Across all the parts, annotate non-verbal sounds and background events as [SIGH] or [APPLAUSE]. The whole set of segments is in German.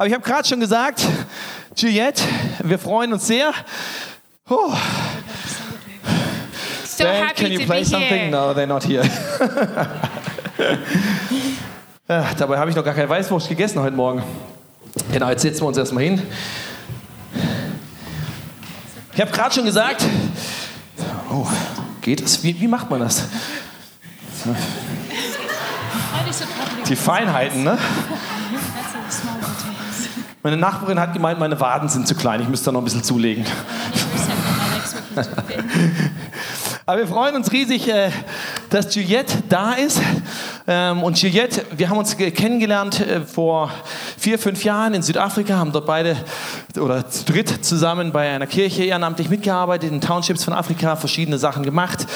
Aber ich habe gerade schon gesagt, Juliette, wir freuen uns sehr. Oh. So Band, happy can you to play be something? here. No, they're not here. [LAUGHS] ja, dabei habe ich noch gar keine Weißwurst gegessen heute Morgen. Genau, jetzt setzen wir uns erstmal hin. Ich habe gerade schon gesagt, oh, geht das? Wie, wie macht man das? Die Feinheiten, ne? Meine Nachbarin hat gemeint, meine Waden sind zu klein, ich müsste da noch ein bisschen zulegen. [LAUGHS] Aber wir freuen uns riesig, äh, dass Juliette da ist. Ähm, Und Juliette, wir haben uns ge- kennengelernt äh, vor vier, fünf Jahren in Südafrika, haben dort beide oder zu dritt zusammen bei einer Kirche ehrenamtlich mitgearbeitet, in Townships von Afrika, verschiedene Sachen gemacht,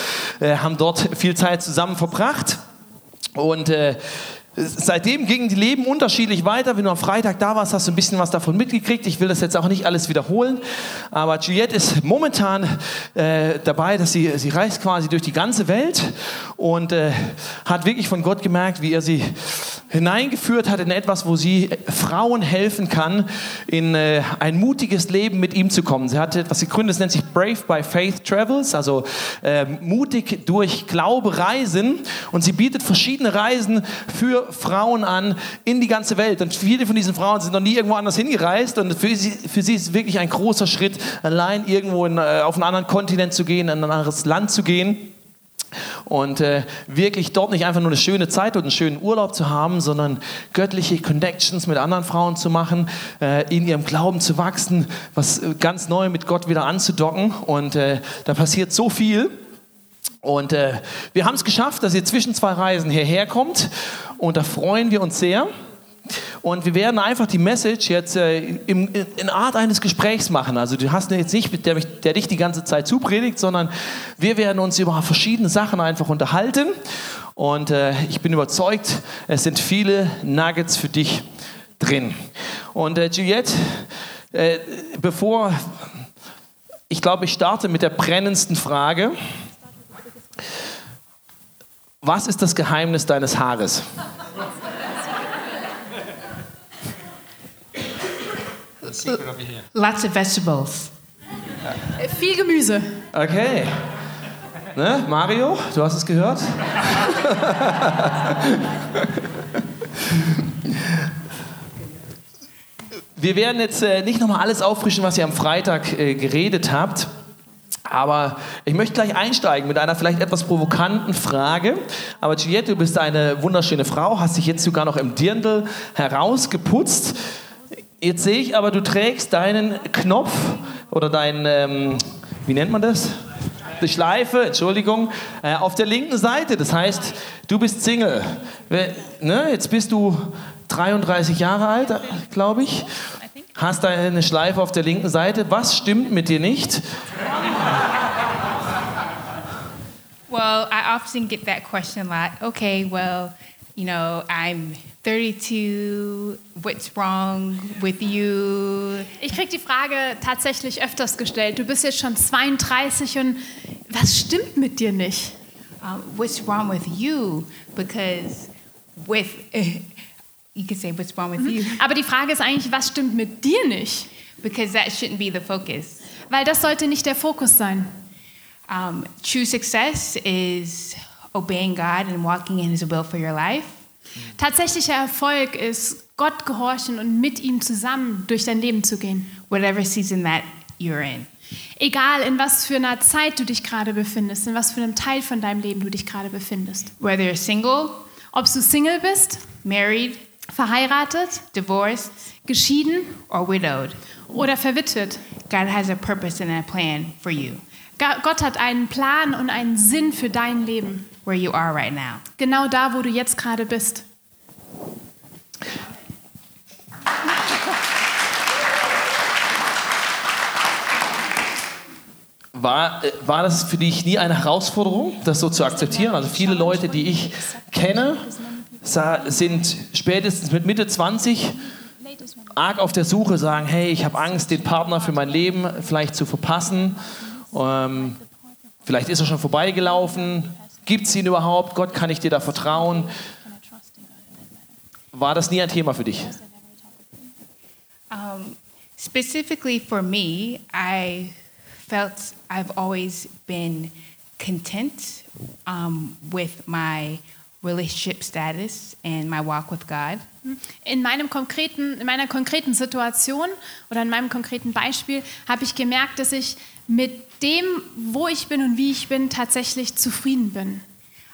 äh, haben dort viel Zeit zusammen verbracht. Und äh, seitdem gingen die Leben unterschiedlich weiter. Wenn du am Freitag da warst, hast du ein bisschen was davon mitgekriegt. Ich will das jetzt auch nicht alles wiederholen. Aber Juliette ist momentan äh, dabei, dass sie, sie reist quasi durch die ganze Welt und äh, hat wirklich von Gott gemerkt, wie er sie hineingeführt hat in etwas, wo sie Frauen helfen kann, in äh, ein mutiges Leben mit ihm zu kommen. Sie hat etwas gegründet, das nennt sich Brave by Faith Travels, also äh, mutig durch Glaube reisen. Und sie bietet verschiedene Reisen für Frauen an in die ganze Welt. Und viele von diesen Frauen sind noch nie irgendwo anders hingereist. Und für sie, für sie ist es wirklich ein großer Schritt, allein irgendwo in, äh, auf einen anderen Kontinent zu gehen, in ein anderes Land zu gehen. Und äh, wirklich dort nicht einfach nur eine schöne Zeit und einen schönen Urlaub zu haben, sondern göttliche Connections mit anderen Frauen zu machen, äh, in ihrem Glauben zu wachsen, was äh, ganz neu mit Gott wieder anzudocken. Und äh, da passiert so viel. Und äh, wir haben es geschafft, dass ihr zwischen zwei Reisen hierher kommt. Und da freuen wir uns sehr. Und wir werden einfach die Message jetzt äh, in, in Art eines Gesprächs machen. Also du hast jetzt nicht, der, der dich die ganze Zeit zupredigt, sondern wir werden uns über verschiedene Sachen einfach unterhalten. Und äh, ich bin überzeugt, es sind viele Nuggets für dich drin. Und äh, Juliette, äh, bevor ich glaube, ich starte mit der brennendsten Frage. Was ist das Geheimnis deines Haares? Lots of vegetables. Viel Gemüse. Okay. Ne? Mario, du hast es gehört? Wir werden jetzt äh, nicht nochmal alles auffrischen, was ihr am Freitag äh, geredet habt. Aber ich möchte gleich einsteigen mit einer vielleicht etwas provokanten Frage. Aber Juliette, du bist eine wunderschöne Frau, hast dich jetzt sogar noch im Dirndl herausgeputzt. Jetzt sehe ich aber, du trägst deinen Knopf oder deinen, ähm, wie nennt man das? Die Schleife, Entschuldigung, äh, auf der linken Seite. Das heißt, du bist Single. Ne? Jetzt bist du 33 Jahre alt, glaube ich. Hast eine Schleife auf der linken Seite. Was stimmt mit dir nicht? Well, I often get that question a lot. Okay, well, you know, I'm 32. What's wrong with you? Ich krieg die Frage tatsächlich öfters gestellt. Du bist jetzt schon 32 und was stimmt mit dir nicht? Um, what's wrong with you? Because with [LAUGHS] you could say what's wrong with you Aber die Frage ist eigentlich, was stimmt mit dir nicht? because that shouldn't be the focus. Weil das sollte nicht der Fokus sein. Um, true success is obeying God and walking in His will for your life. Tatsächlicher Erfolg ist, Gott gehorchen und mit ihm zusammen durch dein Leben zu gehen. whatever season that you're in. Egal, in was für einer Zeit du dich gerade befindest, in was für einem Teil von deinem Leben du dich gerade befindest. Whether you're single, Ob du Single bist, married, verheiratet, divorced, geschieden or widowed, oder verwitwet. God has a purpose and a plan for you Gott hat einen Plan und einen Sinn für dein Leben. Where you are right now. Genau da, wo du jetzt gerade bist. War, äh, war das für dich nie eine Herausforderung, das so zu akzeptieren? Also viele Leute, die ich kenne, sind spätestens mit Mitte 20 arg auf der Suche, sagen, hey, ich habe Angst, den Partner für mein Leben vielleicht zu verpassen. Ähm, vielleicht ist er schon vorbeigelaufen. Gibt es ihn überhaupt? Gott, kann ich dir da vertrauen? War das nie ein Thema für dich? Um, specifically for me, I felt I've always been content um, with my relationship status and my walk with God. In, meinem konkreten, in meiner konkreten Situation oder in meinem konkreten Beispiel habe ich gemerkt, dass ich mit dem, wo ich bin und wie ich bin, tatsächlich zufrieden bin.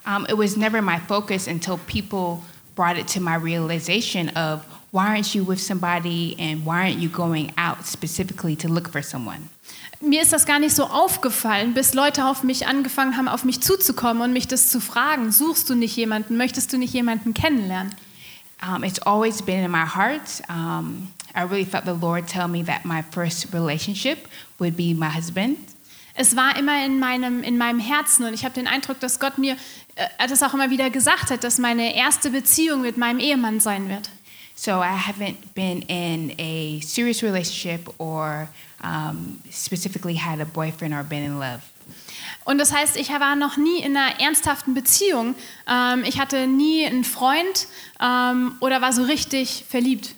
Um, it was never my focus until people brought it to my realization of why aren't you with somebody and why aren't you going out specifically to look for someone? Mir ist das gar nicht so aufgefallen, bis Leute auf mich angefangen haben, auf mich zuzukommen und mich das zu fragen. Suchst du nicht jemanden? Möchtest du nicht jemanden kennenlernen? Um, it's always been in my heart. Um, I really felt the Lord tell me that my first relationship would be my husband. Es war immer in meinem, in meinem Herzen und ich habe den Eindruck, dass Gott mir äh, das auch immer wieder gesagt hat, dass meine erste Beziehung mit meinem Ehemann sein wird. So I haven't been in a serious relationship or um, specifically had a boyfriend or been in love. Und das heißt, ich war noch nie in einer ernsthaften Beziehung. Ähm, ich hatte nie einen Freund ähm, oder war so richtig verliebt.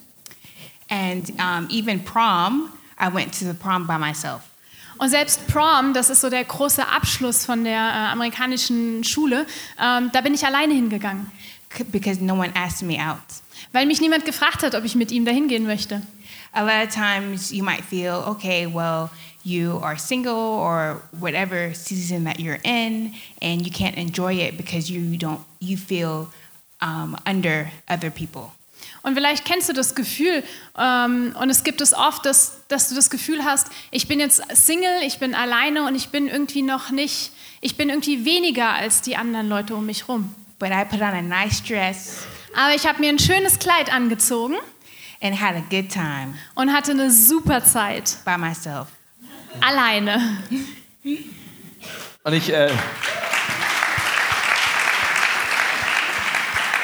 And um, even prom, I went to the prom by myself. Und selbst Prom, das ist so der große Abschluss von der äh, amerikanischen Schule, ähm, da bin ich alleine hingegangen. Because no one asked me out. Weil mich niemand gefragt hat, ob ich mit ihm dahin gehen möchte. A lot of times you might feel, okay, well, you are single or whatever season that you're in, and you can't enjoy it because you don't, you feel um, under other people. Und vielleicht kennst du das Gefühl, ähm, und es gibt es oft, dass, dass du das Gefühl hast, ich bin jetzt Single, ich bin alleine und ich bin irgendwie noch nicht, ich bin irgendwie weniger als die anderen Leute um mich rum. But I put on a nice dress Aber ich habe mir ein schönes Kleid angezogen and had a good time und hatte eine super Zeit. by myself. Alleine. Und ich, äh,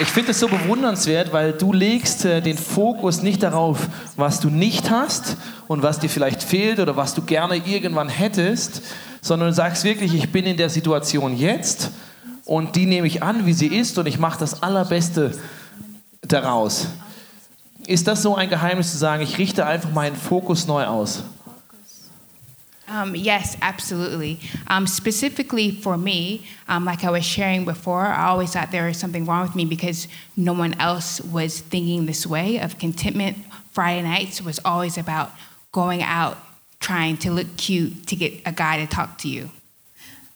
ich finde es so bewundernswert, weil du legst äh, den Fokus nicht darauf, was du nicht hast und was dir vielleicht fehlt oder was du gerne irgendwann hättest, sondern du sagst wirklich, ich bin in der Situation jetzt und die nehme ich an, wie sie ist und ich mache das Allerbeste daraus. Ist das so ein Geheimnis zu sagen, ich richte einfach meinen Fokus neu aus? Um, yes, absolutely. Um, specifically for me, um, like I was sharing before, I always thought there was something wrong with me because no one else was thinking this way of contentment. Friday nights was always about going out, trying to look cute to get a guy to talk to you.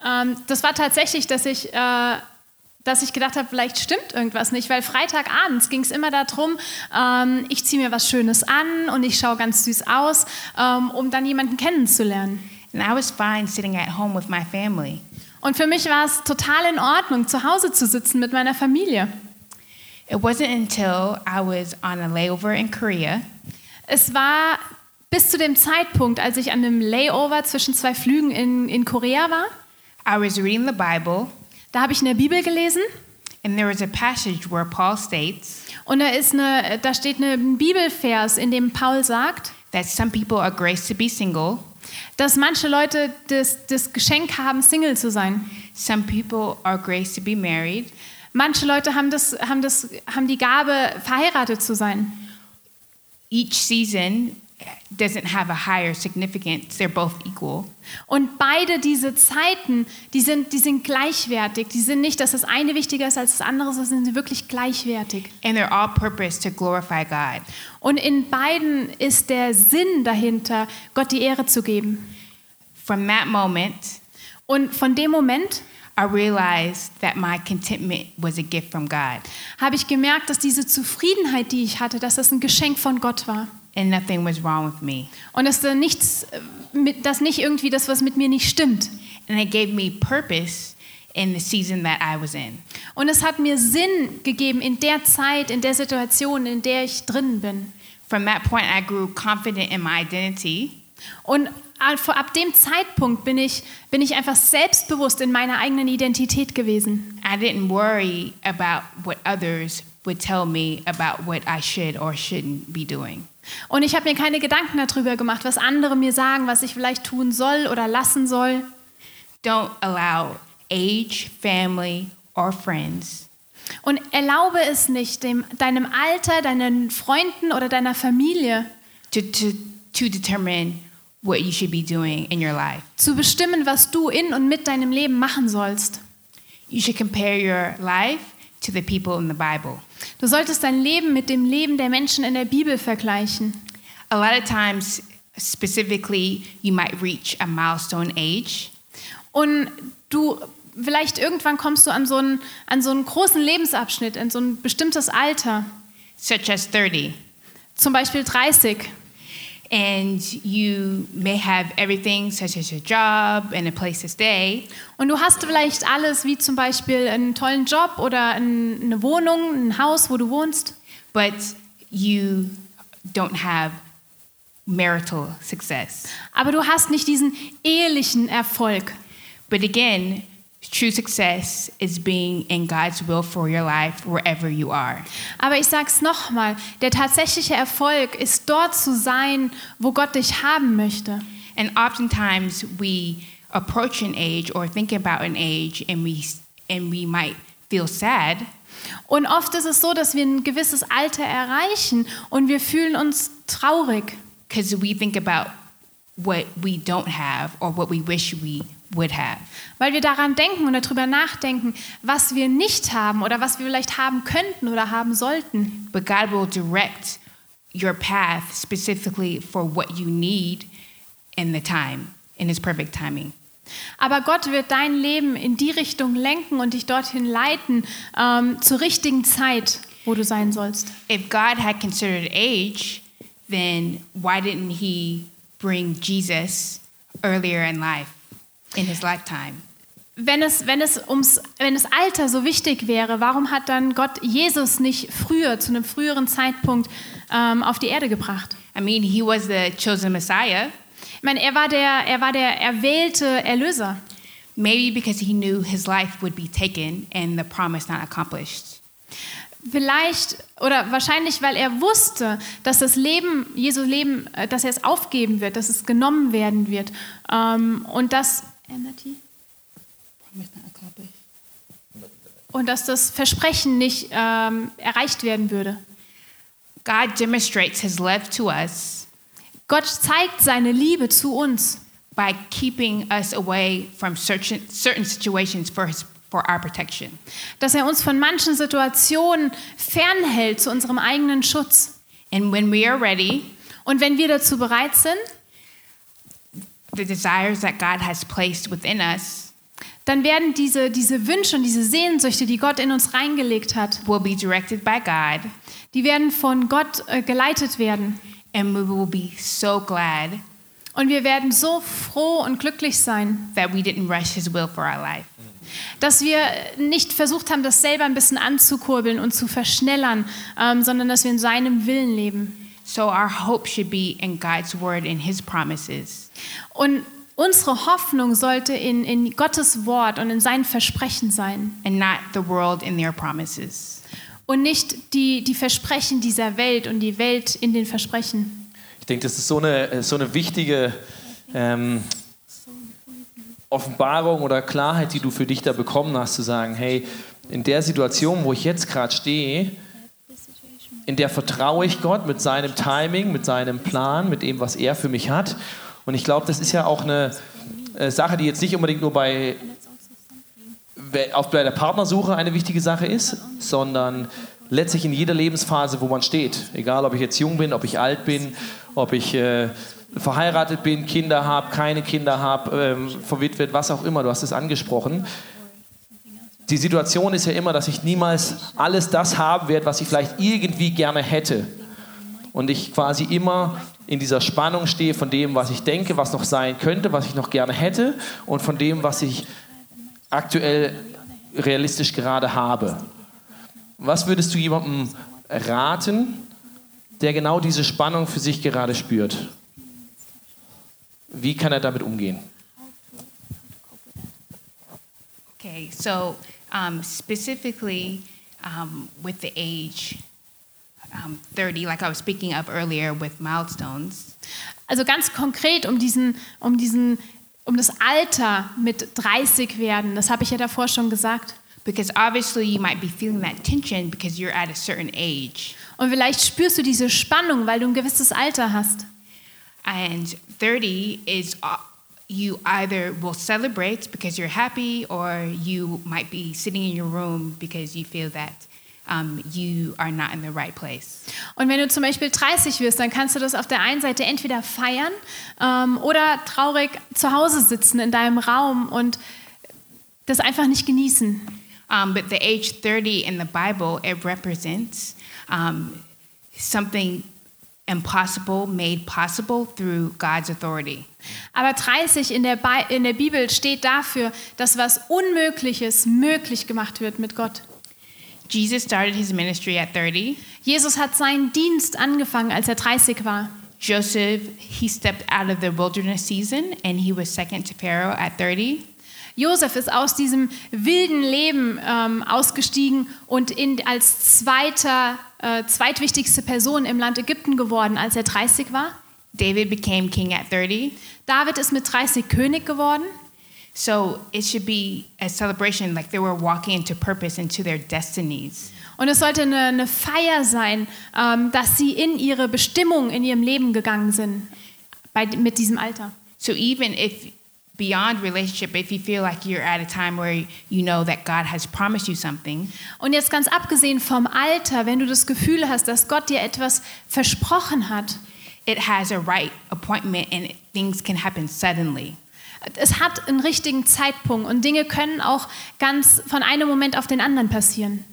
Ähm, das war tatsächlich, dass ich, äh, dass ich gedacht habe, vielleicht stimmt irgendwas nicht, weil Freitagabends ging es immer darum, ähm, ich ziehe mir was Schönes an und ich schaue ganz süß aus, ähm, um dann jemanden kennenzulernen. And I was fine sitting at home with my family. Und für mich war es total in Ordnung, zu Hause zu sitzen mit meiner Familie. It wasn't until I was on a layover in Korea Es war bis zu dem Zeitpunkt, als ich an einem Layover zwischen zwei Flügen in, in Korea war, I was reading the Bible, da habe ich in der Bibel gelesen and there was a passage where Paul states und da, ist eine, da steht ein Bibelvers, in dem Paul sagt, that some people are graced to be single, dass manche Leute das, das Geschenk haben, Single zu sein. some people are graced to be married, Manche Leute haben, das, haben, das, haben die Gabe, verheiratet zu sein. each season doesn't have a higher significance. They're both equal. Und beide diese Zeiten, die sind, die sind gleichwertig. Die sind nicht, dass das eine wichtiger ist als das andere, sondern sind sie wirklich gleichwertig. And they're all purposed to glorify God. Und in beiden ist der Sinn dahinter, Gott die Ehre zu geben. From that moment, Und von dem Moment I realized that my contentment was a gift from God habe ich gemerkt, dass diese Zufriedenheit, die ich hatte, dass das ein Geschenk von Gott war. And nothing was wrong with me. Und dass da nichts, äh, dass nicht irgendwie das, was mit mir nicht stimmt. And it gave me purpose in the season that I was in. Und es hat mir Sinn gegeben in der Zeit, in der Situation, in der ich drin bin. From that point, I grew confident in my identity. Und ab dem Zeitpunkt bin ich, bin ich einfach selbstbewusst in meiner eigenen Identität gewesen. I didn't worry about what others would tell me about what I should or shouldn't be doing. Und ich habe mir keine Gedanken darüber gemacht, was andere mir sagen, was ich vielleicht tun soll oder lassen soll. Don't allow age, family, or friends Und erlaube es nicht, dem, deinem Alter, deinen Freunden oder deiner Familie to, to, to determine what you should be doing in your life. zu bestimmen, was du in und mit deinem Leben machen sollst. You should compare your life to the people in the Bible. Du solltest dein Leben mit dem Leben der Menschen in der Bibel vergleichen. A lot of times, specifically, you might reach a milestone age Und du, vielleicht irgendwann kommst du an so einen, an so einen großen Lebensabschnitt, in so ein bestimmtes Alter, such as 30, zum Beispiel 30. and you may have everything, such as a job and a place to stay, Und du hast vielleicht alles, wie zum Beispiel einen tollen Job oder ein- eine Wohnung, ein Haus, wo du wohnst. but you don't have marital success. Aber du hast nicht diesen ehelichen Erfolg. But again, true success is being in God's will for your life wherever you are. Aber ich sag's nochmal, der tatsächliche Erfolg ist dort zu sein, wo Gott dich haben möchte. And oftentimes we approach an age or think about an age and we and we might feel sad Und oft ist es so, dass wir ein gewisses Alter erreichen und wir fühlen uns traurig, because we think about what we don't have or what we wish we would have. weil wir daran denken und darüber nachdenken, was wir nicht haben oder was wir vielleicht haben könnten oder haben sollten. But God will direct your path specifically for what you need in the time, in His perfect timing. Aber Gott wird dein Leben in die Richtung lenken und dich dorthin leiten, ähm, zur richtigen Zeit, wo du sein sollst. If God had considered age, then why didn't He bring Jesus earlier in life, in His lifetime? Wenn es, wenn, es ums, wenn das Alter so wichtig wäre, warum hat dann Gott Jesus nicht früher, zu einem früheren Zeitpunkt ähm, auf die Erde gebracht? I mean, He was the chosen Messiah. Ich meine, er war der, er war der erwählte Erlöser. Maybe because he knew his life would be taken and the promise not accomplished. Vielleicht oder wahrscheinlich, weil er wusste, dass das Leben, Jesu Leben, äh, dass er es aufgeben wird, dass es genommen werden wird. Ähm, und, dass, Accomplished. und dass das Versprechen nicht ähm, erreicht werden würde. God demonstrates his love to us Gott zeigt seine Liebe zu uns, by keeping us away from certain, certain situations for, his, for our protection. dass er uns von manchen Situationen fernhält zu unserem eigenen Schutz. And when we are ready, Und wenn wir dazu bereit sind, the desires that God has placed within us dann werden diese, diese Wünsche und diese Sehnsüchte, die Gott in uns reingelegt hat, will be directed by God, die werden von Gott äh, geleitet werden. and we will be so glad Und wir werden so froh und glücklich sein, that we didn't rush his will for our life. dass wir nicht versucht haben, das selber ein bisschen anzukurbeln und zu verschnellern, ähm, sondern dass wir in seinem Willen leben. So our hope should be in God's word and his promises. Und unsere Hoffnung sollte in, in Gottes Wort und in seinen Versprechen sein and not the world and their promises. und nicht die, die Versprechen dieser Welt und die Welt in den Versprechen. Ich denke, das ist so eine, so eine wichtige ähm, Offenbarung oder Klarheit, die du für dich da bekommen hast, zu sagen, hey, in der Situation, wo ich jetzt gerade stehe, in der vertraue ich Gott mit seinem Timing, mit seinem Plan, mit dem, was er für mich hat. Und ich glaube, das ist ja auch eine äh, Sache, die jetzt nicht unbedingt nur bei, auf bei der Partnersuche eine wichtige Sache ist, sondern letztlich in jeder Lebensphase, wo man steht. Egal, ob ich jetzt jung bin, ob ich alt bin, ob ich äh, verheiratet bin, Kinder habe, keine Kinder habe, ähm, verwitwet, was auch immer, du hast es angesprochen. Die Situation ist ja immer, dass ich niemals alles das haben werde, was ich vielleicht irgendwie gerne hätte. Und ich quasi immer in dieser Spannung stehe von dem, was ich denke, was noch sein könnte, was ich noch gerne hätte und von dem, was ich aktuell realistisch gerade habe. Was würdest du jemandem raten, der genau diese Spannung für sich gerade spürt? Wie kann er damit umgehen? Okay, so um, specifically um, with the age um, 30, like I was speaking of earlier with milestones, Also ganz konkret um diesen, um diesen, um das Alter mit 30 werden, das habe ich ja davor schon gesagt. Because obviously you might be feeling that tension because you're at a certain age. Und vielleicht spürst du diese Spannung, weil du ein gewisses Alter hast. And 30 is you either will celebrate because you're happy or you might be sitting in your room because you feel that um, you are not in the right place. Und wenn du zum Beispiel 30 wirst, dann kannst du das auf der einen Seite entweder feiern ähm, oder traurig zu Hause sitzen in deinem Raum und das einfach nicht genießen. Um, but the age 30 in the Bible, it represents um, something impossible made possible through God's authority. Aber 30 in der, Bi in der Bibel steht dafür, dass was Unmögliches möglich gemacht wird mit Gott. Jesus started his ministry at 30. Jesus hat seinen Dienst angefangen, als er 30 war. Joseph, he stepped out of the wilderness season and he was second to Pharaoh at 30. Josef ist aus diesem wilden Leben ähm, ausgestiegen und in, als zweiter, äh, zweitwichtigste Person im Land Ägypten geworden, als er 30 war. David became king at 30. David ist mit 30 König geworden. So it should be a celebration like they were walking into purpose, into their destinies. Und es sollte eine, eine Feier sein, ähm, dass sie in ihre Bestimmung in ihrem Leben gegangen sind bei, mit diesem Alter. So even if beyond relationship, if you feel like you're at a time where you know that God has promised you something, Und jetzt ganz abgesehen vom Alter, wenn du das Gefühl hast, dass Gott dir etwas versprochen hat, it has a right appointment and things can happen suddenly. es hat einen richtigen Zeitpunkt und Dinge können auch ganz von einem Moment auf den anderen passieren.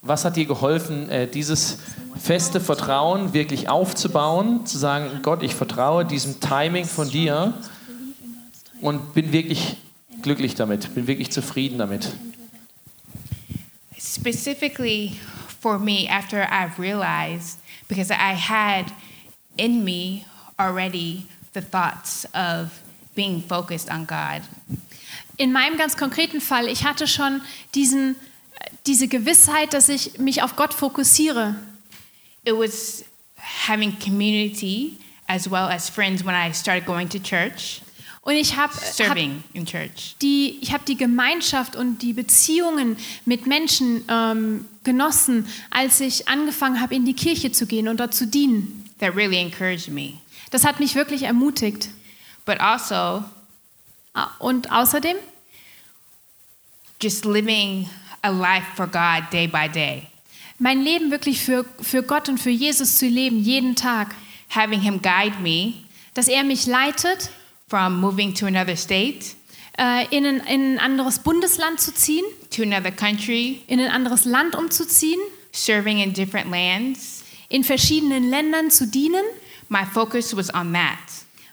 Was hat dir geholfen, äh, dieses feste Vertrauen wirklich aufzubauen, zu sagen, Gott, ich vertraue diesem Timing von dir und bin wirklich glücklich damit, bin wirklich zufrieden damit. Specifically for me, after I realized, because I had in me already the thoughts of being focused on God. In meinem ganz konkreten Fall, ich hatte schon diesen, diese Gewissheit, dass ich mich auf Gott fokussiere. It was having community as well as friends when I started going to church, Und ich habe hab church. die, ich hab die Gemeinschaft und die Beziehungen mit Menschen ähm, genossen, als ich angefangen habe, in die Kirche zu gehen und dort zu dienen. That really encouraged me. Das hat mich wirklich ermutigt. But also Ah, Und außerdem just living a life for God day by day. mein Leben wirklich für, für Gott und für Jesus zu leben, jeden Tag. Having Him guide me Dass er mich leitet, from moving to another state, äh, in, ein, in ein anderes Bundesland zu ziehen, to another country, in ein anderes Land umzuziehen, serving in different lands. in verschiedenen Ländern zu dienen. My focus was on that.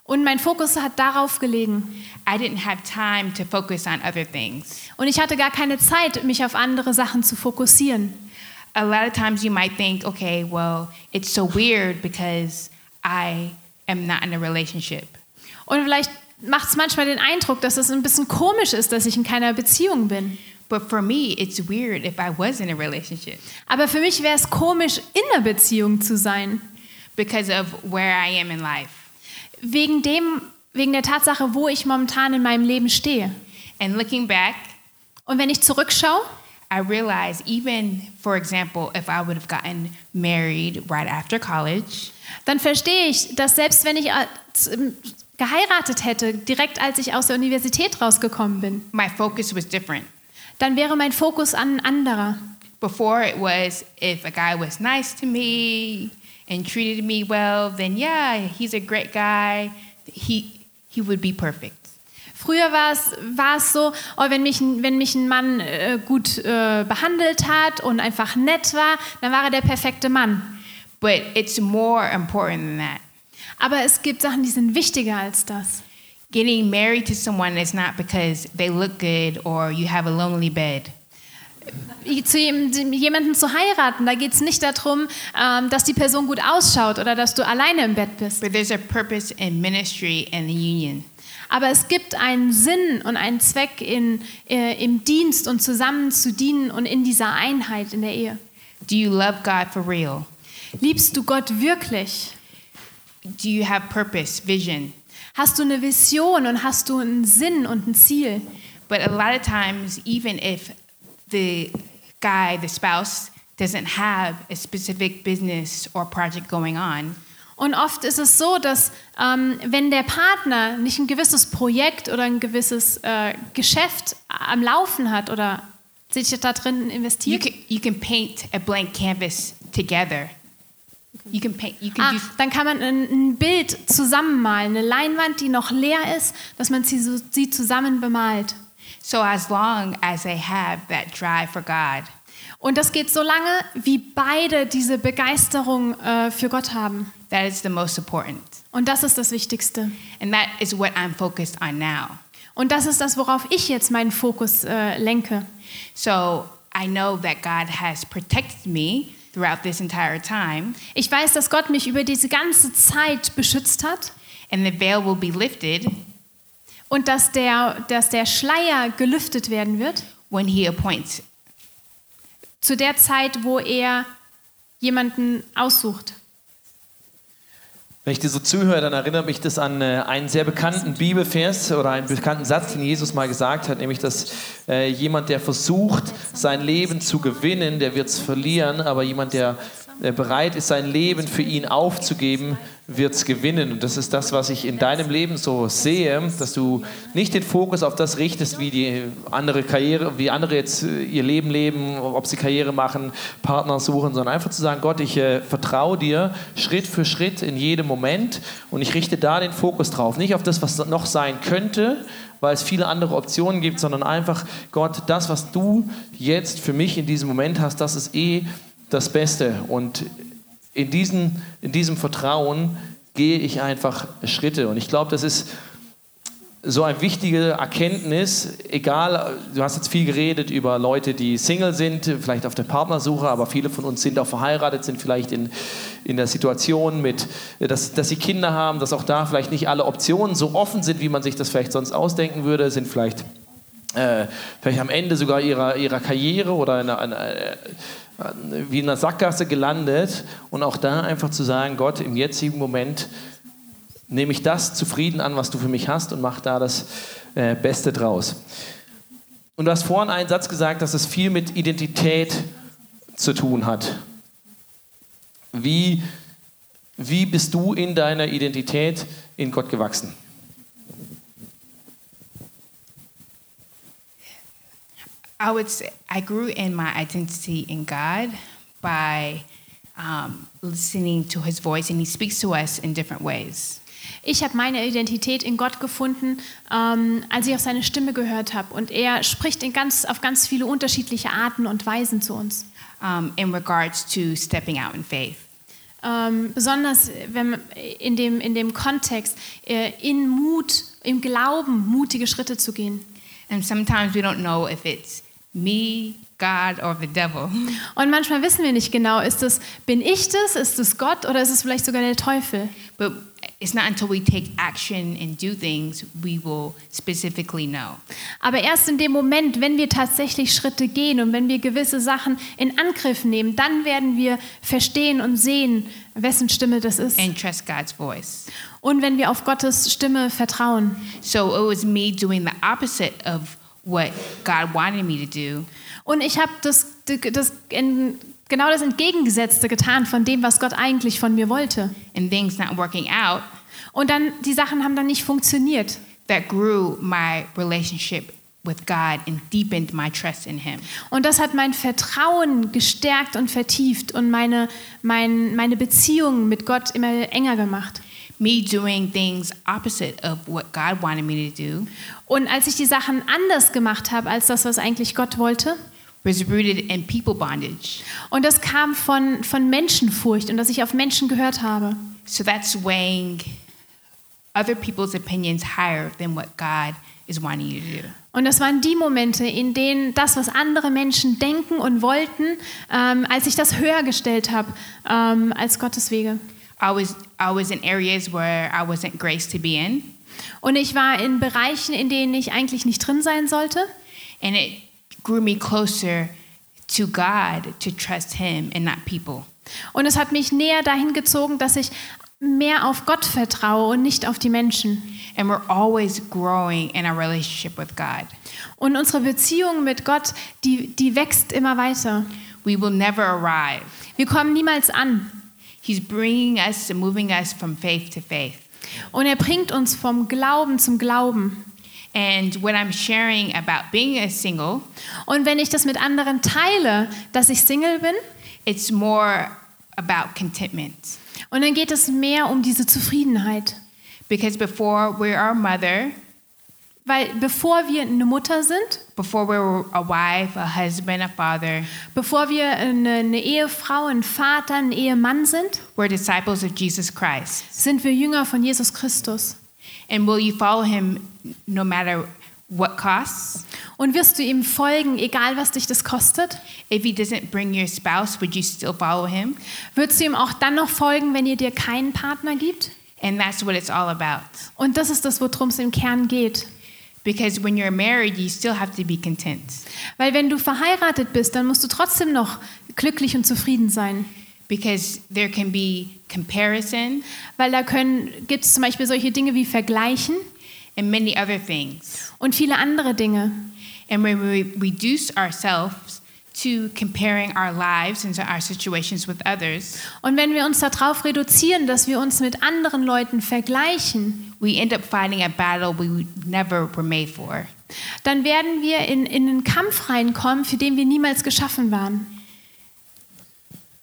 Und mein Fokus hat darauf gelegen. I didn't have time to focus on other things. Und ich hatte gar keine Zeit, mich auf andere Sachen zu fokussieren. A lot of times you might think, okay, well, it's so weird because I am not in a relationship. Und vielleicht macht es manchmal den Eindruck, dass es ein bisschen komisch ist, dass ich in keiner Beziehung bin. But for me, it's weird if I was in a relationship Aber für mich wäre es komisch, in einer Beziehung zu sein. because of where I am in life. Wegen, dem, wegen der Tatsache, wo ich momentan in meinem Leben stehe. And looking back, Und wenn ich zurückschaue, I realized even, for example, if I would have gotten married right after college, dann verstehe ich, dass selbst wenn ich äh, geheiratet hätte, direkt als ich aus der Universität rausgekommen bin, my focus was different. dann wäre mein Fokus an ein anderer. Before it was if a guy was nice to me and treated me well, then yeah, he's a great guy. He he would be perfect. Früher war es, war es so, oh, wenn, mich, ein- wenn mich ein Mann äh, gut äh, behandelt hat und einfach nett war, dann war er der perfekte Mann. But it's more important than that. Aber es gibt Sachen, die sind wichtiger als das. Getting married to someone is not because they look good or you have a lonely bed. Zu jem- jemanden zu heiraten, da geht es nicht darum, ähm, dass die Person gut ausschaut oder dass du alleine im Bett bist. But there's a purpose in ministry and the union. Aber es gibt einen Sinn und einen Zweck in, äh, im Dienst und zusammen zu dienen und in dieser Einheit in der Ehe. Do you love God for real? Liebst du Gott wirklich? Do you have purpose, vision? Hast du eine Vision und hast du einen Sinn und ein Ziel? But a lot of times, even if the guy, the spouse, doesn't have a specific business or project going on, Und oft ist es so, dass ähm, wenn der Partner nicht ein gewisses Projekt oder ein gewisses äh, Geschäft am Laufen hat oder sich da drin you investiert, can, you can paint a blank canvas together. You can paint. You can ah, dann kann man ein, ein Bild zusammenmalen, eine Leinwand, die noch leer ist, dass man sie, so, sie zusammen bemalt. so as long as they have that drive for God. Und das geht so lange, wie beide diese Begeisterung äh, für Gott haben. That is the most important, Und das ist das Wichtigste. and that is what I'm focused on now. Und das ist das, worauf ich jetzt meinen Fokus äh, lenke. So I know that God has protected me throughout this entire time, Ich weiß, dass Gott mich über diese ganze Zeit beschützt hat. And the veil will be lifted und dass der, dass der Schleier gelüftet werden wird. when He appoints zu der Zeit, wo er jemanden aussucht. Wenn ich dir so zuhöre, dann erinnert mich das an äh, einen sehr bekannten Bibelvers oder einen bekannten Satz, den Jesus mal gesagt hat, nämlich, dass äh, jemand, der versucht, sein Leben zu gewinnen, der wird es verlieren, aber jemand, der äh, bereit ist, sein Leben für ihn aufzugeben, wird es gewinnen. Und das ist das, was ich in deinem Leben so sehe, dass du nicht den Fokus auf das richtest, wie die andere Karriere, wie andere jetzt äh, ihr Leben leben, ob sie Karriere machen, Partner suchen, sondern einfach zu sagen, Gott, ich äh, vertraue dir Schritt für Schritt in jedem Moment und ich richte da den Fokus drauf. Nicht auf das, was noch sein könnte, weil es viele andere Optionen gibt, sondern einfach, Gott, das, was du jetzt für mich in diesem Moment hast, das ist eh das Beste. Und in, diesen, in diesem Vertrauen gehe ich einfach Schritte. Und ich glaube, das ist so eine wichtige Erkenntnis, egal, du hast jetzt viel geredet über Leute, die Single sind, vielleicht auf der Partnersuche, aber viele von uns sind auch verheiratet, sind vielleicht in, in der Situation, mit, dass, dass sie Kinder haben, dass auch da vielleicht nicht alle Optionen so offen sind, wie man sich das vielleicht sonst ausdenken würde, sind vielleicht, äh, vielleicht am Ende sogar ihrer, ihrer Karriere oder in einer, einer, wie in einer Sackgasse gelandet und auch da einfach zu sagen, Gott, im jetzigen Moment nehme ich das zufrieden an, was du für mich hast und mache da das äh, Beste draus. Und du hast vorhin einen Satz gesagt, dass es viel mit Identität zu tun hat. Wie, wie bist du in deiner Identität in Gott gewachsen? I would say I grew in my identity in God by um, listening to His voice, and He speaks to us in different ways. Ich habe meine Identität in Gott gefunden, ähm, als ich auf seine Stimme gehört habe. Und er spricht in ganz, auf ganz viele unterschiedliche Arten und Weisen zu uns. Um, in regards to stepping out in faith. Ähm, besonders wenn, in, dem, in dem Kontext, äh, in Mut, im Glauben mutige Schritte zu gehen. And sometimes we don't know if it's me, God, or the devil. [LAUGHS] Und manchmal wissen wir nicht genau, ist es, bin ich das, ist es Gott oder ist es vielleicht sogar der Teufel? But it's not until we take action and do things we will specifically know. Aber erst in dem Moment, wenn wir tatsächlich Schritte gehen und wenn wir gewisse Sachen in Angriff nehmen, dann werden wir verstehen und sehen, wessen Stimme das ist. And trust God's voice. Und wenn wir auf Gottes Stimme vertrauen. So it was me doing the opposite of what God wanted me to do. Und ich habe das, das, in, genau das Entgegengesetzte getan von dem, was Gott eigentlich von mir wollte. and things not working out, Und dann, die Sachen haben dann nicht funktioniert. that grew my relationship with God and deepened my trust in Him. Und das hat mein Vertrauen gestärkt und vertieft und meine, mein, meine Beziehung mit Gott immer enger gemacht. Me doing things opposite of what God wanted me to do Und als ich die Sachen anders gemacht habe, als das, was eigentlich Gott wollte, was rooted in people bondage. und das kam von, von Menschenfurcht und dass ich auf Menschen gehört habe. So that's weighing other people's opinions higher than what God is wanting you to do. Und das waren die Momente, in denen das, was andere Menschen denken und wollten, ähm, als ich das höher gestellt habe ähm, als Gottes Wege. I was I was in areas where I wasn't graced to be in, Und ich war in Bereichen, in denen ich eigentlich nicht drin sein sollte. and it grew me closer to God to trust Him and not people. Und es hat mich näher dahin gezogen, dass ich mehr auf Gott vertraue und nicht auf die Menschen. And we're always growing in our relationship with God. Und unsere Beziehung mit Gott, die, die wächst immer weiter. We will never arrive. Wir kommen niemals an. He's bringing us and moving us from faith to faith. Und er bringt uns vom Glauben zum Glauben. And when I'm sharing about being a single, Und wenn ich das mit anderen teile, dass ich Single bin, it's more about contentment. und dann geht es mehr um diese Zufriedenheit. Because before we are a mother, Weil bevor wir eine Mutter sind, before we were a wife, a husband, a father, bevor wir eine, eine Ehefrau, ein Vater, ein Ehemann sind, we're disciples of Jesus Christ. sind wir Jünger von Jesus Christus. And will you follow him no matter what costs? Und wirst du ihm folgen, egal was dich das kostet? If he doesn't bring your spouse, would you still follow him? Würdest du ihm auch dann noch folgen, wenn ihr dir keinen Partner gibt? And that's what it's all about. Und das ist das, worum es im Kern geht. Because when you're married, you still have to be content. Weil wenn du verheiratet bist, dann musst du trotzdem noch glücklich und zufrieden sein. Because there can be comparison Weil da gibt es zum Beispiel solche Dinge wie Vergleichen and many other things. und viele andere Dinge. And when we reduce ourselves to comparing our lives and our situations with others, Und wenn wir uns darauf reduzieren, dass wir uns mit anderen Leuten vergleichen, we end up fighting a battle we never were made for. dann werden wir in, in einen Kampf reinkommen, für den wir niemals geschaffen waren.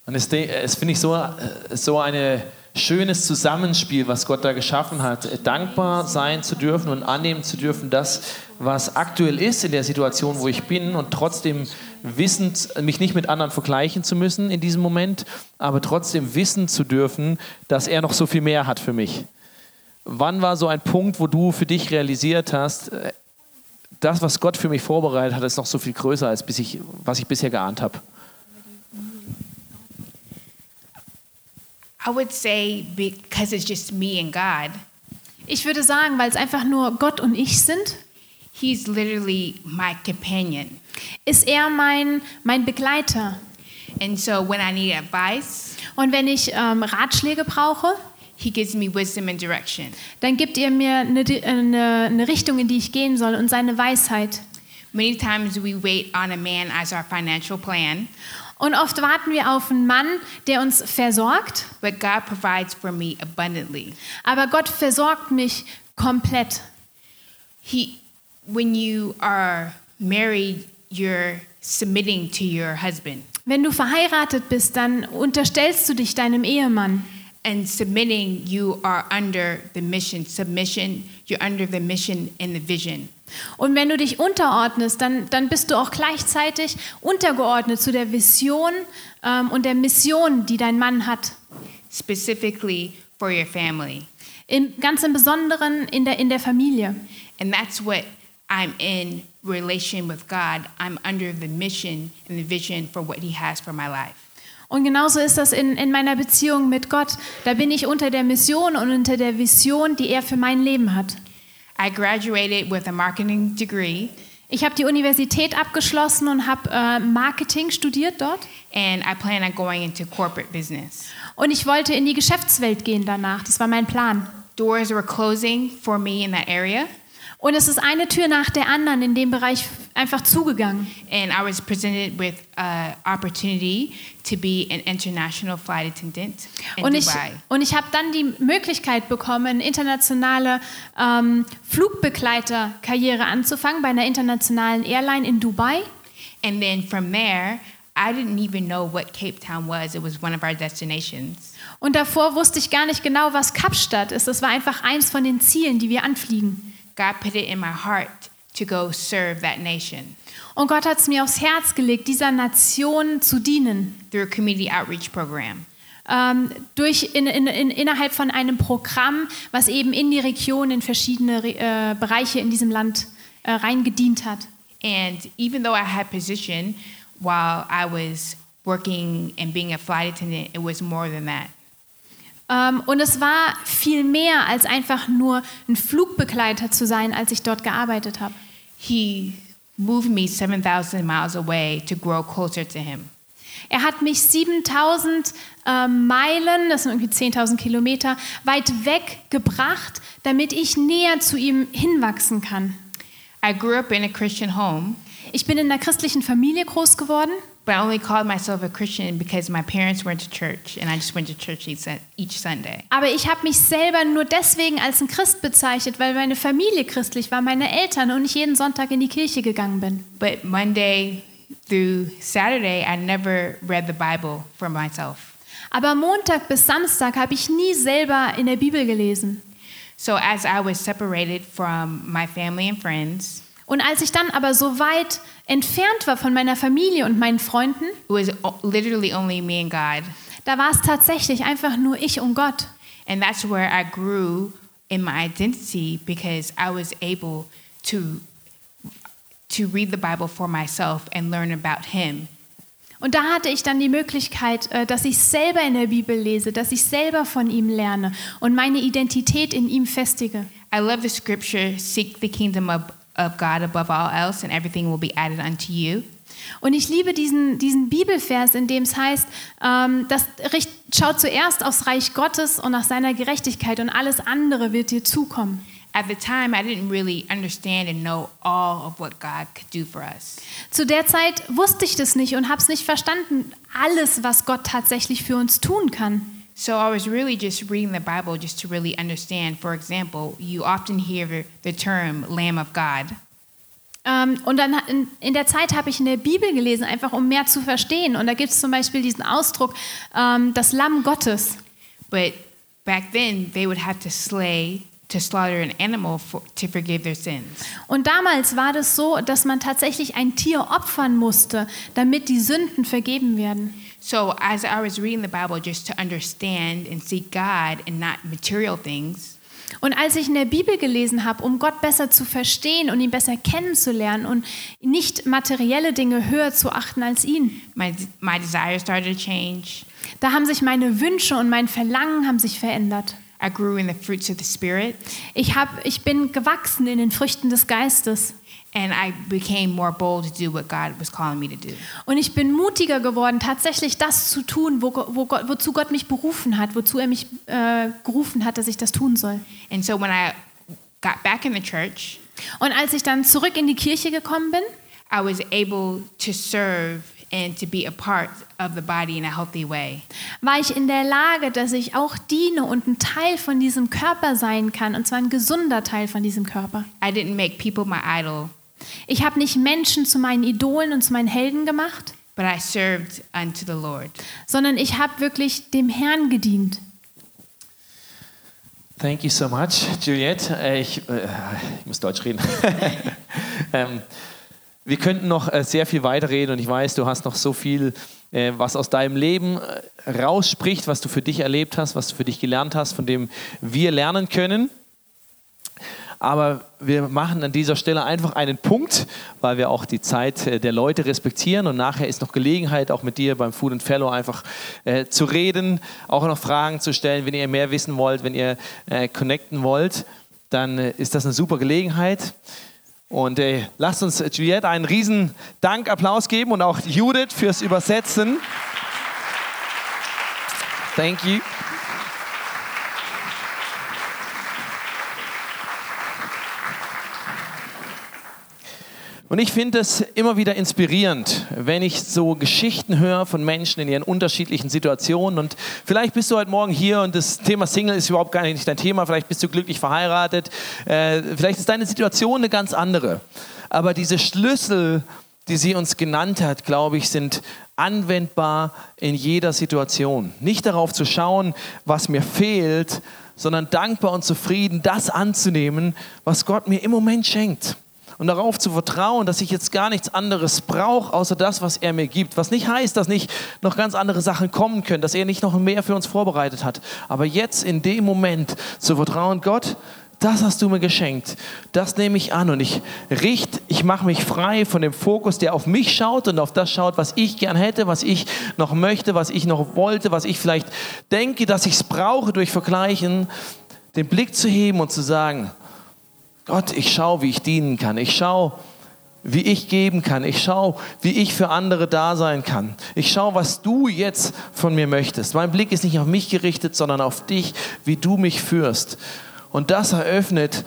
Und es, es finde ich so, äh, so ein schönes Zusammenspiel, was Gott da geschaffen hat. Dankbar sein zu dürfen und annehmen zu dürfen, das, was aktuell ist in der Situation, wo ich bin und trotzdem wissend, mich nicht mit anderen vergleichen zu müssen in diesem Moment, aber trotzdem wissen zu dürfen, dass er noch so viel mehr hat für mich. Wann war so ein Punkt, wo du für dich realisiert hast, äh, das, was Gott für mich vorbereitet hat, ist noch so viel größer, als bis ich, was ich bisher geahnt habe? I would say because it's just me and God, Ich würde sagen, weil es einfach nur Gott und ich sind, He's literally my companion. ist er mein, mein Begleiter. And so when I need advice, Und wenn ich ähm, Ratschläge brauche, He gives me wisdom and direction. dann gibt er mir eine, eine, eine Richtung, in die ich gehen soll und seine Weisheit. Many times we wait on a man as our financial plan, Und oft warten wir auf einen Mann, der uns versorgt, but God provides for me abundantly. aber Gott versorgt mich komplett. He, when you are married, you're submitting to your husband. Wenn du verheiratet bist, dann unterstellst du dich deinem Ehemann. And submitting, you are under the mission. Submission, you're under the mission and the vision. Und wenn du dich unterordnest, dann, dann bist du auch gleichzeitig untergeordnet zu der Vision ähm, und der Mission, die dein Mann hat. specifically for your family. Im, ganz im Besonderen in der, in der Familie. And that's what I'm in relation with God. I'm under the mission and the vision for what He has for my life. Und genauso ist das in, in meiner Beziehung mit Gott. Da bin ich unter der Mission und unter der Vision, die er für mein Leben hat. I graduated with a marketing degree, Ich habe die Universität abgeschlossen und habe äh, Marketing studiert dort. and I plan on going into corporate business. Und ich wollte in die Geschäftswelt gehen danach. Das war mein Plan. Doors were closing for me in that area, Und es ist eine Tür nach der anderen in dem Bereich einfach zugegangen. and I was presented with an opportunity to be an international flight attendant in Und ich, Dubai. und ich habe dann die Möglichkeit bekommen, internationale ähm, Flugbegleiterkarriere anzufangen bei einer internationalen Airline in Dubai. And then from there, I didn't even know what Cape Town was. It was one of our destinations. Und davor wusste ich gar nicht genau, was Kapstadt ist. Das war einfach eins von den Zielen, die wir anfliegen. God put it in my heart to go serve that nation Und Gott hat es mir aufs Herz gelegt, dieser Nation zu dienen. through a community outreach program. Ähm, durch in, in, in, innerhalb von einem Programm, was eben in die Region, in verschiedene äh, Bereiche in diesem Land äh, reingedient hat. And even though I had position while I was working and being a flight attendant, it was more than that. Ähm, und es war viel mehr als einfach nur ein Flugbegleiter zu sein, als ich dort gearbeitet habe. He moved me 7,000 miles away to grow closer to Him. Er hat mich 7000 äh, Meilen, das sind irgendwie 10.000 Kilometer, weit weg gebracht, damit ich näher zu ihm hinwachsen kann. I grew up in a Christian home, Ich bin in einer christlichen Familie groß geworden, but I only called myself a Christian because my parents went to church and I just went to church each Sun- each Sunday. aber ich habe mich selber nur deswegen als ein Christ bezeichnet, weil meine Familie christlich war, meine Eltern und ich jeden Sonntag in die Kirche gegangen bin. But Monday through Saturday, I never read the Bible for myself. Aber Montag bis Samstag habe ich nie selber in der Bibel gelesen. So as I was separated from my family and friends, Und als ich dann aber so weit entfernt war von meiner Familie und meinen Freunden, it was o- literally only me and God. da war es tatsächlich einfach nur ich und Gott. And that's where I grew in my identity because I was able to to read the Bible for myself and learn about him. Und da hatte ich dann die Möglichkeit, äh, dass ich selber in der Bibel lese, dass ich selber von ihm lerne und meine Identität in ihm festige. I love the scripture, seek the kingdom of, of God above all else and everything will be added unto you. Und ich liebe diesen, diesen Bibelvers, in dem es heißt, ähm, das richt, schaut zuerst aufs Reich Gottes und nach seiner Gerechtigkeit und alles andere wird dir zukommen. At the time, I didn't really understand and know all of what God could do for us. Zu der Zeit wusste ich das nicht und habe es nicht verstanden, alles, was Gott tatsächlich für uns tun kann. So I was really just reading the Bible just to really understand. For example, you often hear the, term Lamb of God. Ähm, und dann in, in der Zeit habe ich in der Bibel gelesen, einfach um mehr zu verstehen. Und da gibt es zum Beispiel diesen Ausdruck, ähm, das Lamm Gottes. But back then, they would have to slay, to slaughter an animal for, to forgive their sins. Und damals war das so, dass man tatsächlich ein Tier opfern musste, damit die Sünden vergeben werden. So as I was reading the Bible just to understand and seek God and not material things, Und als ich in der Bibel gelesen habe, um Gott besser zu verstehen und ihn besser kennenzulernen und nicht materielle Dinge höher zu achten als ihn, my, my desires started to change. da haben sich meine Wünsche und mein Verlangen haben sich verändert. I grew in the fruits of the Spirit, Ich, hab, ich bin gewachsen in den Früchten des Geistes. And I became more bold to do what God was calling me to do. Und ich bin mutiger geworden, tatsächlich das zu tun, wo, wo Gott, wozu Gott mich berufen hat, wozu er mich äh, gerufen hat, dass ich das tun soll. And so when I got back in the church, Und als ich dann zurück in die Kirche gekommen bin, I was able to serve and to be a part of the body in a healthy way. war ich in der Lage, dass ich auch diene und ein Teil von diesem Körper sein kann, und zwar ein gesunder Teil von diesem Körper. I didn't make people my idol, Ich habe nicht Menschen zu meinen Idolen und zu meinen Helden gemacht, but I served unto the Lord. sondern ich habe wirklich dem Herrn gedient. Thank you so much, Juliette. Äh, Ich, äh, ich muss Deutsch reden. [LAUGHS] ähm, wir könnten noch äh, sehr viel weiterreden und ich weiß, du hast noch so viel, was aus deinem Leben rausspricht, was du für dich erlebt hast, was du für dich gelernt hast, von dem wir lernen können. Aber wir machen an dieser Stelle einfach einen Punkt, weil wir auch die Zeit äh, der Leute respektieren. Und nachher ist noch Gelegenheit, auch mit dir beim Food and Fellow einfach äh, zu reden, auch noch Fragen zu stellen. Wenn ihr mehr wissen wollt, wenn ihr äh, connecten wollt, dann äh, ist das eine super Gelegenheit. Und äh, lasst uns Juliette einen riesen Dank, Applaus geben und auch Judith fürs Übersetzen. Thank you. Und ich finde es immer wieder inspirierend, wenn ich so Geschichten höre von Menschen in ihren unterschiedlichen Situationen. Und vielleicht bist du heute Morgen hier und das Thema Single ist überhaupt gar nicht dein Thema. Vielleicht bist du glücklich verheiratet. Äh, vielleicht ist deine Situation eine ganz andere. Aber diese Schlüssel, die sie uns genannt hat, glaube ich, sind anwendbar in jeder Situation. Nicht darauf zu schauen, was mir fehlt, sondern dankbar und zufrieden das anzunehmen, was Gott mir im Moment schenkt und darauf zu vertrauen, dass ich jetzt gar nichts anderes brauche, außer das, was er mir gibt. Was nicht heißt, dass nicht noch ganz andere Sachen kommen können, dass er nicht noch mehr für uns vorbereitet hat. Aber jetzt in dem Moment zu vertrauen, Gott, das hast du mir geschenkt. Das nehme ich an und ich richte, ich mache mich frei von dem Fokus, der auf mich schaut und auf das schaut, was ich gern hätte, was ich noch möchte, was ich noch wollte, was ich vielleicht denke, dass ich es brauche durch Vergleichen, den Blick zu heben und zu sagen, Gott, ich schaue, wie ich dienen kann. Ich schaue, wie ich geben kann. Ich schaue, wie ich für andere da sein kann. Ich schaue, was du jetzt von mir möchtest. Mein Blick ist nicht auf mich gerichtet, sondern auf dich, wie du mich führst. Und das eröffnet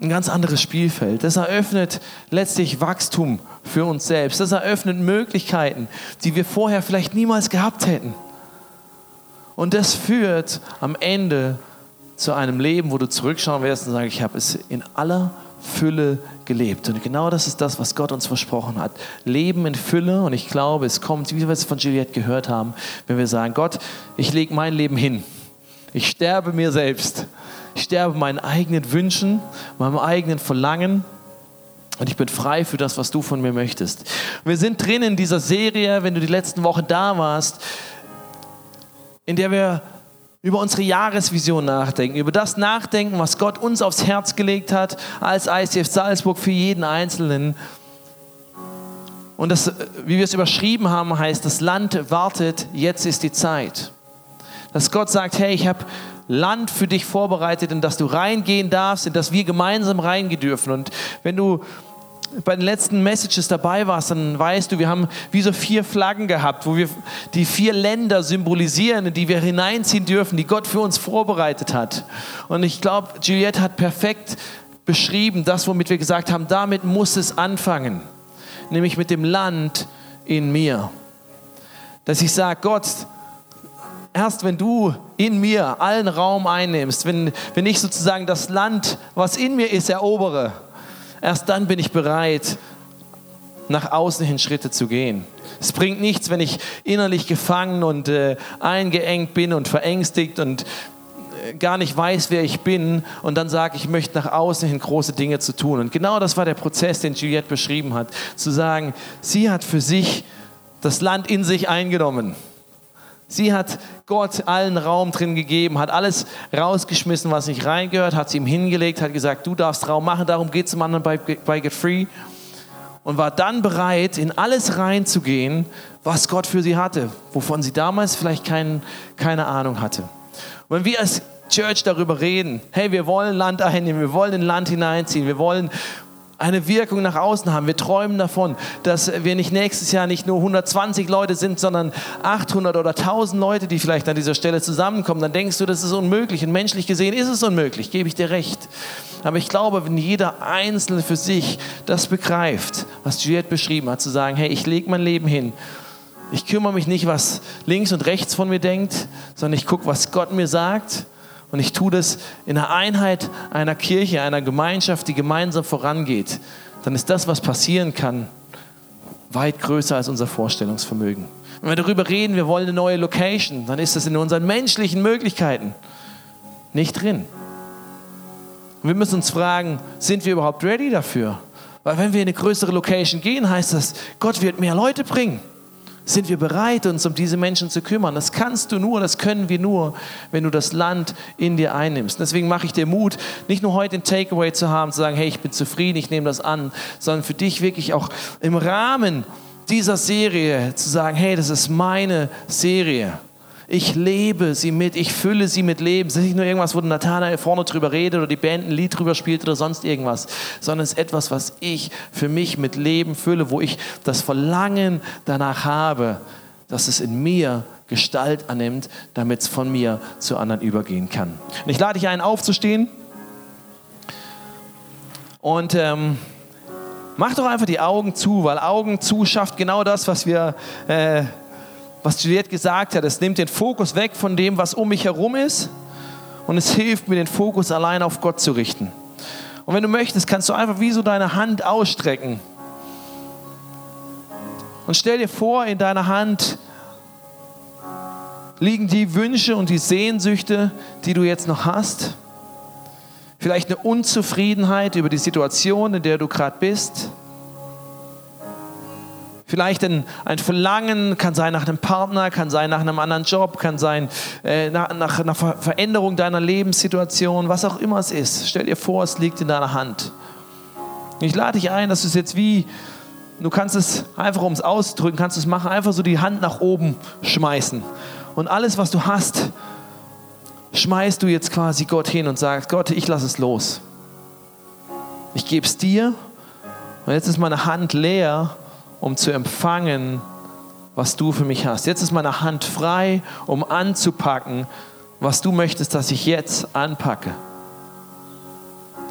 ein ganz anderes Spielfeld. Das eröffnet letztlich Wachstum für uns selbst. Das eröffnet Möglichkeiten, die wir vorher vielleicht niemals gehabt hätten. Und das führt am Ende zu einem Leben, wo du zurückschauen wirst und sagst, ich habe es in aller Fülle gelebt. Und genau das ist das, was Gott uns versprochen hat. Leben in Fülle. Und ich glaube, es kommt, wie wir es von Juliette gehört haben, wenn wir sagen, Gott, ich lege mein Leben hin. Ich sterbe mir selbst. Ich sterbe meinen eigenen Wünschen, meinem eigenen Verlangen. Und ich bin frei für das, was du von mir möchtest. wir sind drin in dieser Serie, wenn du die letzten Wochen da warst, in der wir über unsere Jahresvision nachdenken, über das nachdenken, was Gott uns aufs Herz gelegt hat als ICF Salzburg für jeden Einzelnen. Und das, wie wir es überschrieben haben, heißt, das Land wartet, jetzt ist die Zeit. Dass Gott sagt, hey, ich habe Land für dich vorbereitet, in das du reingehen darfst, in das wir gemeinsam reingehen dürfen. Und wenn du bei den letzten Messages dabei warst, dann weißt du, wir haben wie so vier Flaggen gehabt, wo wir die vier Länder symbolisieren, in die wir hineinziehen dürfen, die Gott für uns vorbereitet hat. Und ich glaube, Juliette hat perfekt beschrieben, das, womit wir gesagt haben, damit muss es anfangen, nämlich mit dem Land in mir. Dass ich sage, Gott, erst wenn du in mir allen Raum einnimmst, wenn, wenn ich sozusagen das Land, was in mir ist, erobere, Erst dann bin ich bereit, nach außen hin Schritte zu gehen. Es bringt nichts, wenn ich innerlich gefangen und äh, eingeengt bin und verängstigt und äh, gar nicht weiß, wer ich bin und dann sage, ich möchte nach außen hin große Dinge zu tun. Und genau das war der Prozess, den Juliette beschrieben hat. Zu sagen, sie hat für sich das Land in sich eingenommen. Sie hat Gott allen Raum drin gegeben, hat alles rausgeschmissen, was nicht reingehört, hat sie ihm hingelegt, hat gesagt, du darfst Raum machen, darum geht es zum anderen bei, bei Get Free. Und war dann bereit, in alles reinzugehen, was Gott für sie hatte, wovon sie damals vielleicht kein, keine Ahnung hatte. Und wenn wir als Church darüber reden, hey, wir wollen Land einnehmen, wir wollen in Land hineinziehen, wir wollen eine Wirkung nach außen haben. Wir träumen davon, dass wir nicht nächstes Jahr nicht nur 120 Leute sind, sondern 800 oder 1000 Leute, die vielleicht an dieser Stelle zusammenkommen. Dann denkst du, das ist unmöglich. Und menschlich gesehen ist es unmöglich, gebe ich dir recht. Aber ich glaube, wenn jeder Einzelne für sich das begreift, was Juliette beschrieben hat, zu sagen, hey, ich lege mein Leben hin. Ich kümmere mich nicht, was links und rechts von mir denkt, sondern ich gucke, was Gott mir sagt und ich tue das in der Einheit einer Kirche, einer Gemeinschaft, die gemeinsam vorangeht, dann ist das, was passieren kann, weit größer als unser Vorstellungsvermögen. Wenn wir darüber reden, wir wollen eine neue Location, dann ist das in unseren menschlichen Möglichkeiten nicht drin. Und wir müssen uns fragen, sind wir überhaupt ready dafür? Weil wenn wir in eine größere Location gehen, heißt das, Gott wird mehr Leute bringen sind wir bereit, uns um diese Menschen zu kümmern. Das kannst du nur, das können wir nur, wenn du das Land in dir einnimmst. Deswegen mache ich dir Mut, nicht nur heute ein Takeaway zu haben, zu sagen, hey, ich bin zufrieden, ich nehme das an, sondern für dich wirklich auch im Rahmen dieser Serie zu sagen, hey, das ist meine Serie. Ich lebe sie mit, ich fülle sie mit Leben. Es ist nicht nur irgendwas, wo Nathanael vorne drüber redet oder die Band ein Lied drüber spielt oder sonst irgendwas, sondern es ist etwas, was ich für mich mit Leben fülle, wo ich das Verlangen danach habe, dass es in mir Gestalt annimmt, damit es von mir zu anderen übergehen kann. Und ich lade dich ein, aufzustehen und ähm, mach doch einfach die Augen zu, weil Augen zu schafft genau das, was wir äh, was Juliette gesagt hat. Es nimmt den Fokus weg von dem, was um mich herum ist und es hilft mir, den Fokus allein auf Gott zu richten. Und wenn du möchtest, kannst du einfach wie so deine Hand ausstrecken. Und stell dir vor, in deiner Hand liegen die Wünsche und die Sehnsüchte, die du jetzt noch hast. Vielleicht eine Unzufriedenheit über die Situation, in der du gerade bist. Vielleicht ein, ein Verlangen, kann sein nach einem Partner, kann sein nach einem anderen Job, kann sein äh, nach, nach einer Veränderung deiner Lebenssituation, was auch immer es ist. Stell dir vor, es liegt in deiner Hand. Ich lade dich ein, dass du es jetzt wie, du kannst es einfach, um es auszudrücken, kannst du es machen, einfach so die Hand nach oben schmeißen. Und alles, was du hast, schmeißt du jetzt quasi Gott hin und sagst, Gott, ich lasse es los. Ich gebe es dir Und jetzt ist meine Hand leer, um zu empfangen, was du für mich hast. Jetzt ist meine Hand frei, um anzupacken, was du möchtest, dass ich jetzt anpacke.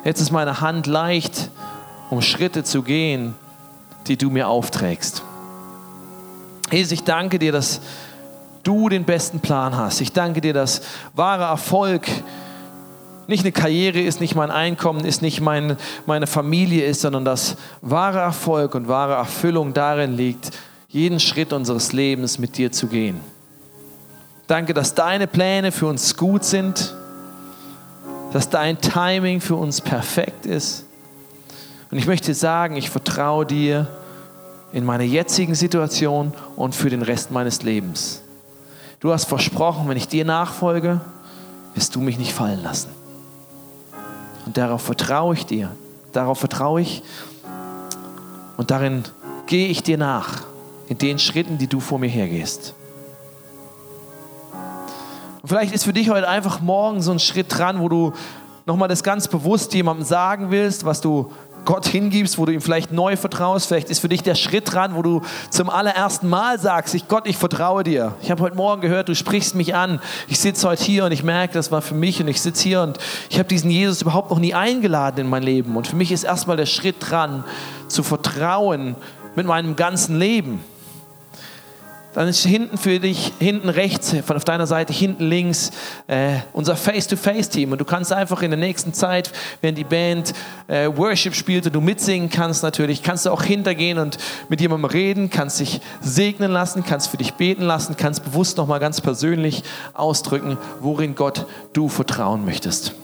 Jetzt ist meine Hand leicht, um Schritte zu gehen, die du mir aufträgst. Jesus, ich danke dir, dass du den besten Plan hast. Ich danke dir, dass wahrer Erfolg nicht eine Karriere ist, nicht mein Einkommen ist, nicht mein, meine Familie ist, sondern dass wahrer Erfolg und wahre Erfüllung darin liegt, jeden Schritt unseres Lebens mit dir zu gehen. Danke, dass deine Pläne für uns gut sind, dass dein Timing für uns perfekt ist. Und ich möchte sagen, ich vertraue dir in meiner jetzigen Situation und für den Rest meines Lebens. Du hast versprochen, wenn ich dir nachfolge, wirst du mich nicht fallen lassen. Und darauf vertraue ich dir. Darauf vertraue ich. Und darin gehe ich dir nach. In den Schritten, die du vor mir hergehst. Und vielleicht ist für dich heute einfach morgen so ein Schritt dran, wo du nochmal das ganz bewusst jemandem sagen willst, was du Gott hingibst, wo du ihm vielleicht neu vertraust. Vielleicht ist für dich der Schritt dran, wo du zum allerersten Mal sagst, ich Gott, ich vertraue dir. Ich habe heute Morgen gehört, du sprichst mich an. Ich sitze heute hier und ich merke, das war für mich und ich sitze hier und ich habe diesen Jesus überhaupt noch nie eingeladen in mein Leben. Und für mich ist erstmal der Schritt dran, zu vertrauen mit meinem ganzen Leben dann ist hinten für dich, hinten rechts, von auf deiner Seite, hinten links, äh, unser Face-to-Face-Team. Und du kannst einfach in der nächsten Zeit, wenn die Band äh, Worship spielt und du mitsingen kannst natürlich, kannst du auch hintergehen und mit jemandem reden, kannst dich segnen lassen, kannst für dich beten lassen, kannst bewusst nochmal ganz persönlich ausdrücken, worin Gott du vertrauen möchtest.